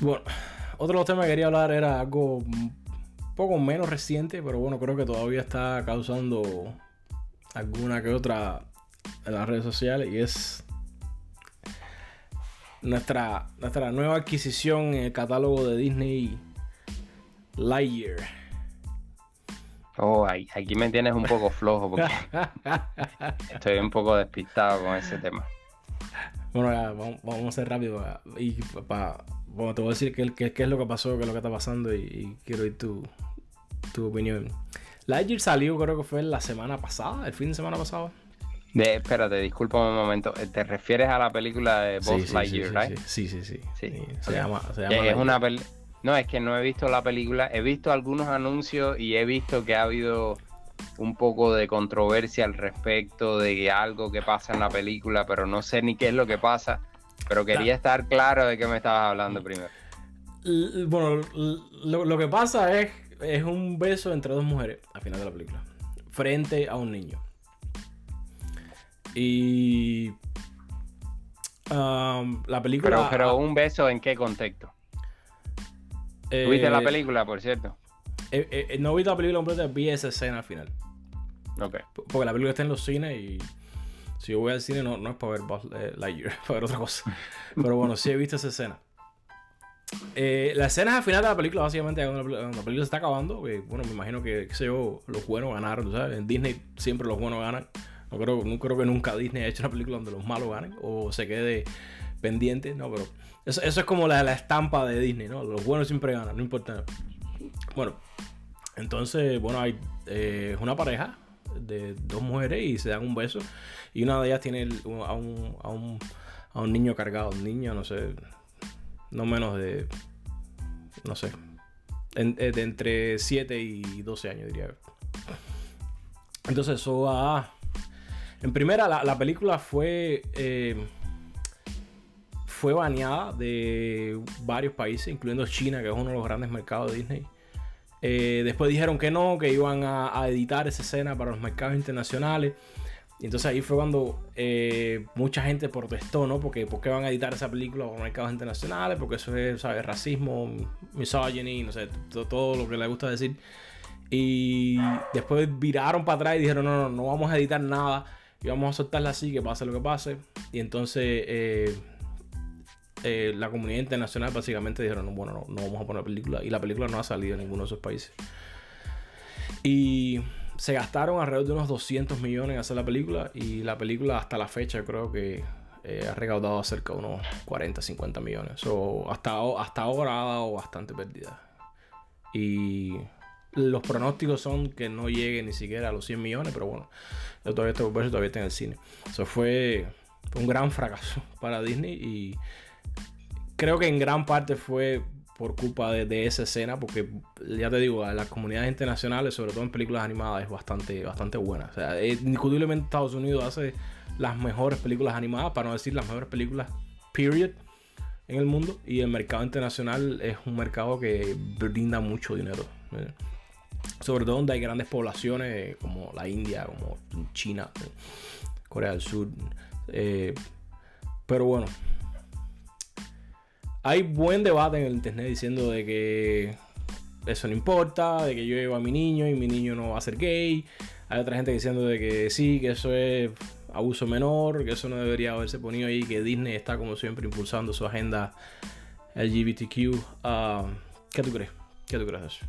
Bueno, otro de los temas que quería hablar era algo un poco menos reciente, pero bueno, creo que todavía está causando alguna que otra en las redes sociales y es nuestra, nuestra nueva adquisición en el catálogo de Disney Lightyear. Oh, aquí me tienes un poco flojo porque estoy un poco despistado con ese tema. Bueno, ya, vamos, a ser rápido y para, bueno, te voy a decir qué, es lo que pasó, qué es lo que está pasando y, quiero oír tu, tu opinión. Lightyear salió creo que fue la semana pasada, el fin de semana pasado. De, espérate, disculpa un momento. ¿Te refieres a la película de Lightyear, sí, right? Sí, sí, sí. Se, llama, se llama es una No, es que no he visto la película. He visto algunos anuncios y he visto que ha habido un poco de controversia al respecto de algo que pasa en la película, pero no sé ni qué es lo que pasa. Pero quería estar claro de qué me estabas hablando primero. Bueno, lo, que pasa es, es un beso entre dos mujeres al final de la película, frente a un niño. Y um, la película. Pero, un beso en qué contexto? Eh, ¿Viste la película, por cierto? Eh, eh, no vi la película completa, vi esa escena al final. Ok. Porque la película está en los cines y si yo voy al cine no, no es para ver Buzz Lightyear, para ver otra cosa. Pero bueno, sí he visto esa escena. la escena es al final de la película, básicamente, cuando la, película se está acabando. bueno, me imagino que, qué los buenos ganaron, ¿sabes? En Disney siempre los buenos ganan. No creo, no creo que nunca Disney haya hecho una película donde los malos ganen o se quede pendiente, no, pero eso, es como la, la, estampa de Disney, ¿no? Los buenos siempre ganan, no importa. Bueno, entonces, bueno, hay eh, una pareja de dos mujeres y se dan un beso y una de ellas tiene a, un, a, un, a un niño cargado, un niño, no sé, no menos de, no sé, eh, de entre 7 y 12 años, diría. Entonces eso va en primera, la, película fue. Eh, fue baneada de varios países, incluyendo China, que es uno de los grandes mercados de Disney. Eh, después dijeron que no, que iban a, editar esa escena para los mercados internacionales. Y entonces ahí fue cuando eh, mucha gente protestó, ¿no? Porque ¿por van a editar esa película para los mercados internacionales? Porque eso es, ¿sabes? Racismo, misogyny, no sé, todo, todo lo que le gusta decir. Y después viraron para atrás y dijeron, no, no, no vamos a editar nada y vamos a soltarla así, que pase lo que pase. Y entonces eh, eh, la comunidad internacional básicamente dijeron, bueno, no, no vamos a poner película. Y la película no ha salido en ninguno de esos países. Y se gastaron alrededor de unos 200 millones en hacer la película. Y la película hasta la fecha creo que eh, ha recaudado cerca de unos 40, 50 millones. O hasta, hasta ahora ha dado bastante pérdida. Y los pronósticos son que no llegue ni siquiera a los 100 millones, pero bueno, yo todavía, estoy, todavía está en el cine. Eso fue un gran fracaso para Disney y creo que en gran parte fue por culpa de, esa escena, porque ya te digo, las comunidades internacionales, sobre todo en películas animadas, es bastante, bastante buena. O sea, indiscutiblemente Estados Unidos hace las mejores películas animadas, para no decir las mejores películas, period, en el mundo. Y el mercado internacional es un mercado que brinda mucho dinero. ¿eh? sobre todo donde hay grandes poblaciones como la India, como China, Corea del Sur. Eh, pero bueno, hay buen debate en el internet diciendo de que eso no importa, de que yo llevo a mi niño y mi niño no va a ser gay. Hay otra gente diciendo de que sí, que eso es abuso menor, que eso no debería haberse ponido ahí, que Disney está como siempre impulsando su agenda LGBTQ. Ah, ¿Qué tú crees? ¿Qué tú crees de eso?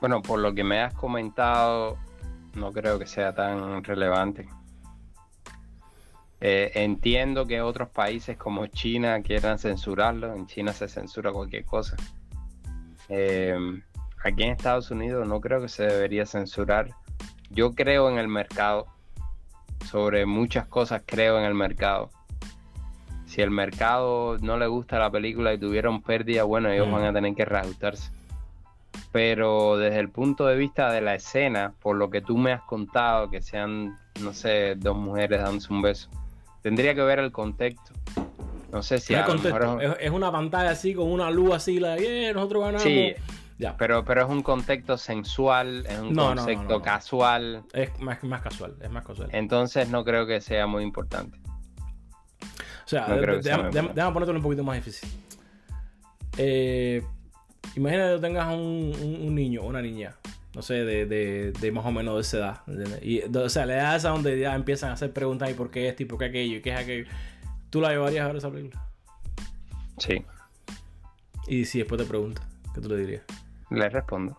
Bueno, por lo que me has comentado, no creo que sea tan relevante. Eh, entiendo que otros países como China quieran censurarlo. En China se censura cualquier cosa. Eh, aquí en Estados Unidos no creo que se debería censurar. Yo creo en el mercado. Sobre muchas cosas creo en el mercado. Si el mercado no le gusta la película y tuvieron pérdida, bueno, ellos mm. van a tener que reajustarse pero desde el punto de vista de la escena, por lo que tú me has contado, que sean, no sé, dos mujeres dándose un beso, tendría que ver el contexto. No sé si es, es, una pantalla así con una luz así, la yeah, nosotros ganamos. Sí, ya. Pero, pero es un contexto sensual, es un concepto casual. Es más, más casual, es más casual. Entonces no creo que sea muy importante. O sea, déjame ponértelo un poquito más difícil. eh, imagínate que tengas un, un, niño o una niña, no sé, de, de, de, más o menos de esa edad. Y, o sea, la edad esa donde ya empiezan a hacer preguntas y por qué esto y por qué aquello y qué es aquello. ¿Tú la llevarías a ver esa película? Sí. Y si después te pregunta, ¿qué tú le dirías? Le respondo.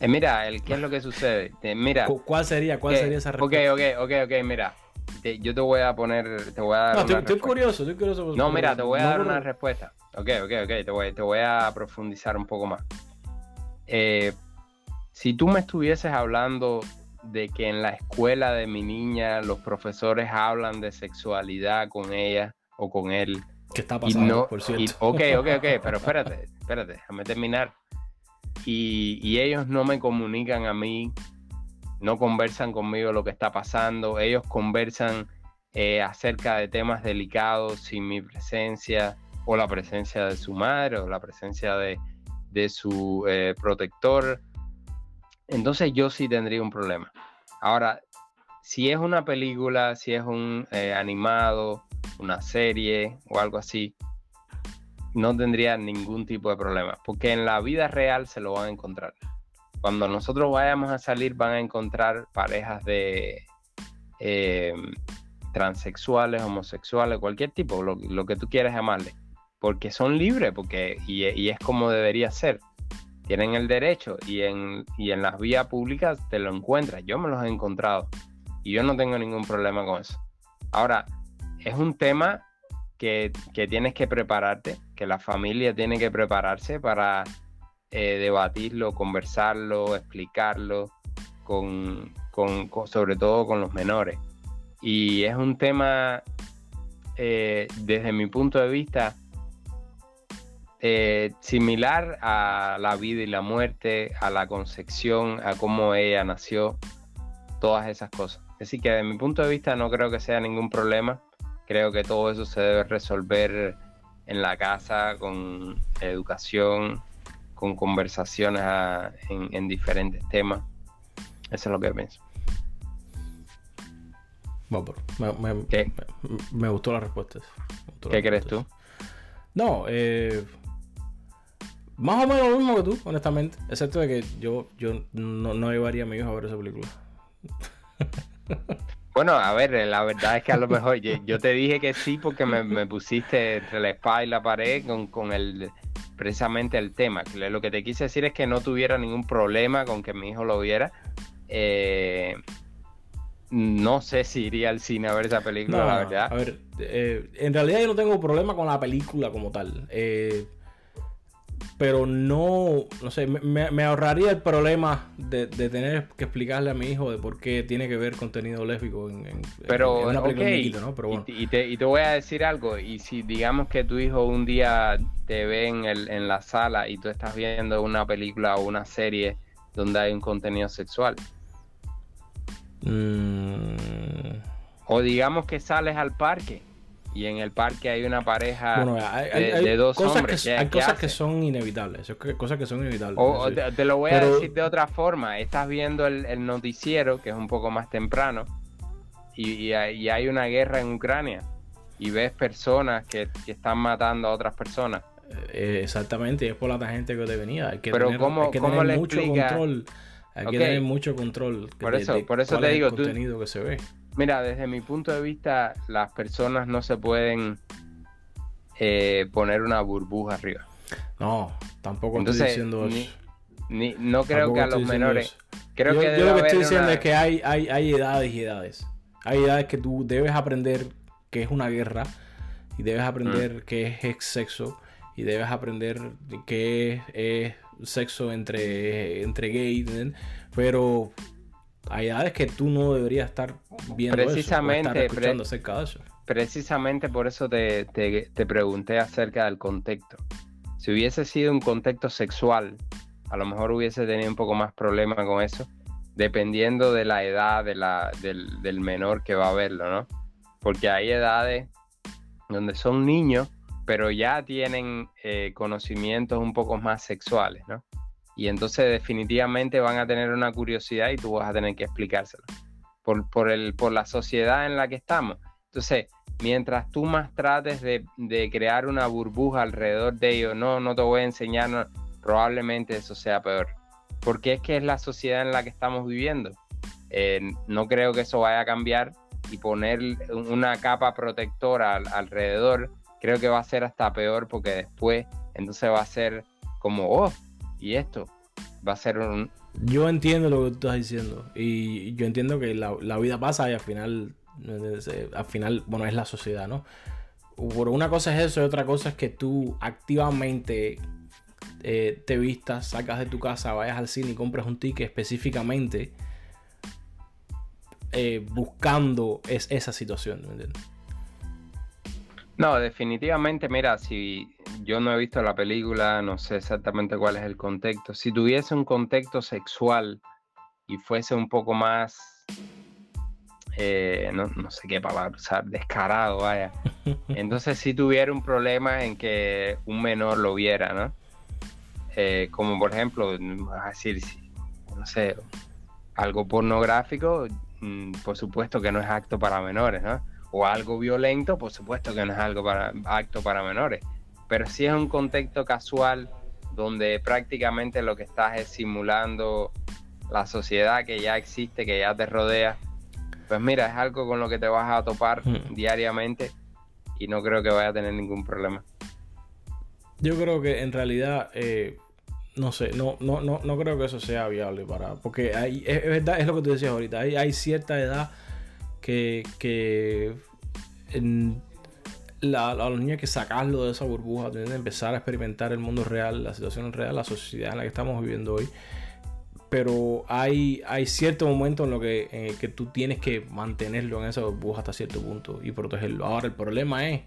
Eh, mira, el, ¿qué es lo que sucede? Eh, mira. ¿Cuál sería? ¿Cuál sería esa respuesta? Ok, ok, ok, ok, mira. yo te voy a poner, te voy a dar No, estoy, curioso, estoy curioso. No, mira, te voy a dar una respuesta. Ok, ok, ok, te voy, te voy a profundizar un poco más. Eh, si tú me estuvieses hablando de que en la escuela de mi niña los profesores hablan de sexualidad con ella o con él. ¿Qué está pasando, por cierto? ok, ok, ok, pero espérate, espérate, déjame terminar y, ellos no me comunican a mí, no conversan conmigo lo que está pasando, ellos conversan eh, acerca de temas delicados sin mi presencia o la presencia de su madre o la presencia de, su eh, protector. Entonces yo sí tendría un problema. Ahora, si es una película, si es un eh, animado, una serie o algo así, no tendría ningún tipo de problema, porque en la vida real se lo van a encontrar. Cuando nosotros vayamos a salir van a encontrar parejas de eh, transexuales, homosexuales, cualquier tipo, lo, que tú quieras llamarle, porque son libres, porque y, es como debería ser. Tienen el derecho y en, y en las vías públicas te lo encuentras. Yo me los he encontrado y yo no tengo ningún problema con eso. Ahora, es un tema que, tienes que prepararte, que la familia tiene que prepararse para eh, debatirlo, conversarlo, explicarlo, con, sobre todo con los menores. Y es un tema, eh, desde mi punto de vista, eh, similar a la vida y la muerte, a la concepción, a cómo ella nació, todas esas cosas. Así que desde mi punto de vista no creo que sea ningún problema creo que todo eso se debe resolver en la casa con educación, con conversaciones en, diferentes temas. Eso es lo que pienso. me, gustó la respuesta. ¿Qué crees tú? No, eh, más o menos lo mismo que tú, honestamente. Excepto de que yo, yo no, no llevaría a mi hijo a ver esa película. Bueno, a ver, la verdad es que a lo mejor yo, te dije que sí porque me, pusiste entre la espada y la pared con, el precisamente el tema. Lo que te quise decir es que no tuviera ningún problema con que mi hijo lo viera. Eh, no sé si iría al cine a ver esa película, la verdad. A ver, eh, en realidad yo no tengo problema con la película como tal. Eh, pero no, no sé, me, ahorraría el problema de, tener que explicarle a mi hijo de por qué tiene que ver contenido lésbico en, en, pero, una película ¿no? Pero bueno. y, te, y, te, voy a decir algo, y si digamos que tu hijo un día te ve en, el, en la sala y tú estás viendo una película o una serie donde hay un contenido sexual. Mm. O digamos que sales al parque y en el parque hay una pareja de, dos hombres. hay cosas que son inevitables, cosas que son inevitables. O, te, lo voy a decir de otra forma, estás viendo el, noticiero, que es un poco más temprano, y, hay una guerra en Ucrania, y ves personas que, están matando a otras personas. Eh, exactamente, y es por la gente que te venía. Hay que Pero tener, ¿cómo, hay que tener mucho control. Hay que tener mucho control. Por eso, por eso te digo, el contenido que se ve. Mira, desde mi punto de vista, las personas no se pueden eh, poner una burbuja arriba. No, tampoco estoy diciendo eso. no creo que a los menores. Creo yo, que yo lo que estoy diciendo es que hay, hay, hay edades y edades. Hay edades que tú debes aprender que es una guerra y debes aprender mm. que es sexo y debes aprender que es, sexo entre, entre gays, pero hay edades que tú no deberías estar viendo precisamente, eso, escuchando acerca de eso. Precisamente por eso te, te, pregunté acerca del contexto. Si hubiese sido un contexto sexual, a lo mejor hubiese tenido un poco más problema con eso, dependiendo de la edad de la, del, del menor que va a verlo, ¿no? Porque hay edades donde son niños, pero ya tienen eh, conocimientos un poco más sexuales, ¿no? Y entonces definitivamente van a tener una curiosidad y tú vas a tener que explicárselo. Por, por, el, por la sociedad en la que estamos, Entonces, mientras tú más trates de, crear una burbuja alrededor de ellos, no, no te voy a enseñar, probablemente eso sea peor. Porque es que es la sociedad en la que estamos viviendo. Eh, no creo que eso vaya a cambiar y poner una capa protectora alrededor, creo que va a ser hasta peor porque después entonces va a ser como, oh, y esto va a ser un... Yo entiendo lo que tú estás diciendo y yo entiendo que la, la vida pasa y al final al final, bueno, es la sociedad, ¿no? Por una cosa es eso y otra cosa es que tú activamente eh, te vistas, sacas de tu casa, vayas al cine y compres un ticket específicamente eh, buscando es, esa situación, ¿me entiendes? No, definitivamente, mira, si yo no he visto la película, no sé exactamente cuál es el contexto. Si tuviese un contexto sexual y fuese un poco más eh, no, sé qué palabra usar, descarado, vaya. Entonces si tuviera un problema en que un menor lo viera, ¿no? Eh, como por ejemplo, a decir, no sé, algo pornográfico, mm, por supuesto que no es acto para menores, ¿no? O algo violento, por supuesto que no es algo para acto para menores. Pero si es un contexto casual donde prácticamente lo que estás es simulando la sociedad que ya existe, que ya te rodea, pues mira, es algo con lo que te vas a topar mm. diariamente y no creo que vaya a tener ningún problema. Yo creo que en realidad, eh, no sé, no, no, no, no creo que eso sea viable para. Porque hay, es, verdad, es lo que tú decías ahorita. Hay, hay cierta edad que, que la, a los niños que sacarlo de esa burbuja, tienen que empezar a experimentar el mundo real, la situación real, la sociedad en la que estamos viviendo hoy pero hay, hay cierto momento en lo que, que tú tienes que mantenerlo en esa burbuja hasta cierto punto y protegerlo. Ahora, el problema es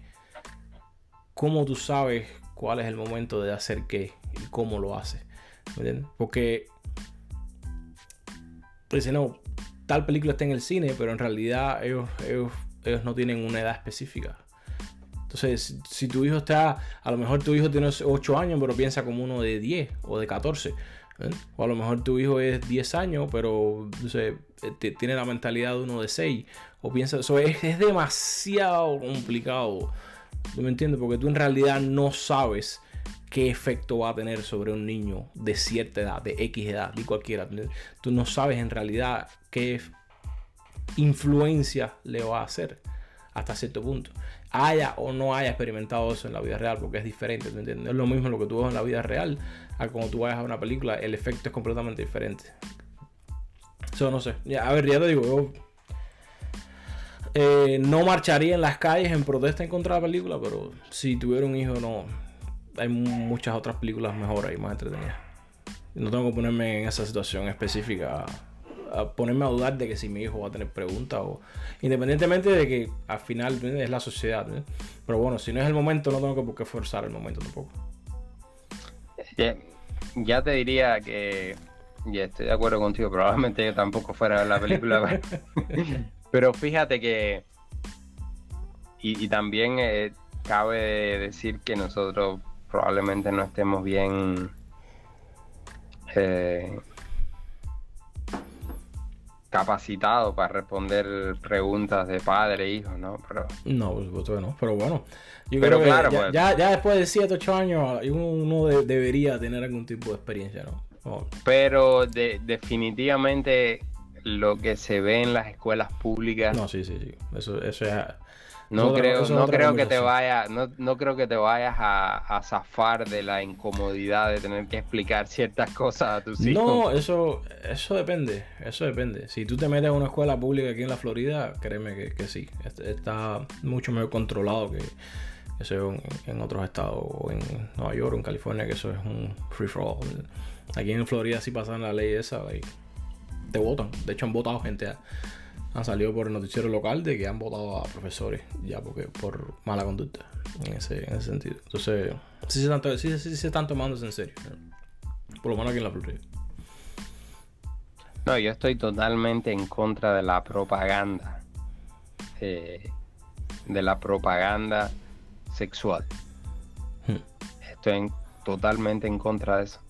cómo tú sabes cuál es el momento de hacer qué y cómo lo haces. Porque, pues no, tal película está en el cine, pero en realidad ellos, ellos, ellos no tienen una edad específica. Entonces, si tu hijo está, a lo mejor tu hijo tiene 8 años, pero piensa como uno de 10 o de 14 ¿eh? O a lo mejor tu hijo es 10 años, pero eh, tiene la mentalidad de uno de 6. O piensa, es, demasiado complicado. ¿Tú me entiendes? Porque tú en realidad no sabes qué efecto va a tener sobre un niño de cierta edad, de X edad, de cualquiera. Tú no sabes en realidad qué influencia le va a hacer hasta cierto punto haya o no haya experimentado eso en la vida real, porque es diferente, ¿me entiendes? No es lo mismo lo que tú ves en la vida real a como tú vayas a una película, el efecto es completamente diferente. Eso no sé. Ya, a ver, ya te digo, yo eh, no marcharía en las calles en protesta en contra de la película, pero si tuviera un hijo, no. Hay muchas otras películas mejores y más entretenidas. No tengo que ponerme en esa situación específica ponerme a dudar de que si mi hijo va a tener preguntas o independientemente de que al final es la sociedad. Pero bueno, si no es el momento, no tengo que por qué forzar el momento tampoco. Ya, te diría que ya estoy de acuerdo contigo, probablemente yo tampoco fuera a ver la película. pero fíjate que y, también eh, cabe decir que nosotros probablemente no estemos bien eh, capacitado para responder preguntas de padre e hijo, ¿no? Pero... No, por supuesto que no. Pero bueno, yo creo que pues. ya, ya, después de 7, 8 años uno, debería tener algún tipo de experiencia, ¿no? Pero de, definitivamente lo que se ve en las escuelas públicas... No, sí, sí, sí. Eso, eso es no creo, no creo que te vaya, no, no, creo que te vayas a, zafar de la incomodidad de tener que explicar ciertas cosas a tus hijos. No, eso, eso depende, eso depende. Si tú te metes a una escuela pública aquí en la Florida, créeme que, sí, está mucho mejor controlado que eso en, en, otros estados, o en Nueva York o en California, que eso es un free for all. Aquí en Florida sí pasan la ley esa y te votan. De hecho han votado gente a, han salido por el noticiero local de que han votado a profesores ya porque por mala conducta en ese, en ese sentido. Entonces, sí se, están, sí, se están tomando en serio. Por lo menos aquí en la Florida. No, yo estoy totalmente en contra de la propaganda. Eh, de la propaganda sexual. Hmm. Estoy totalmente en contra de eso.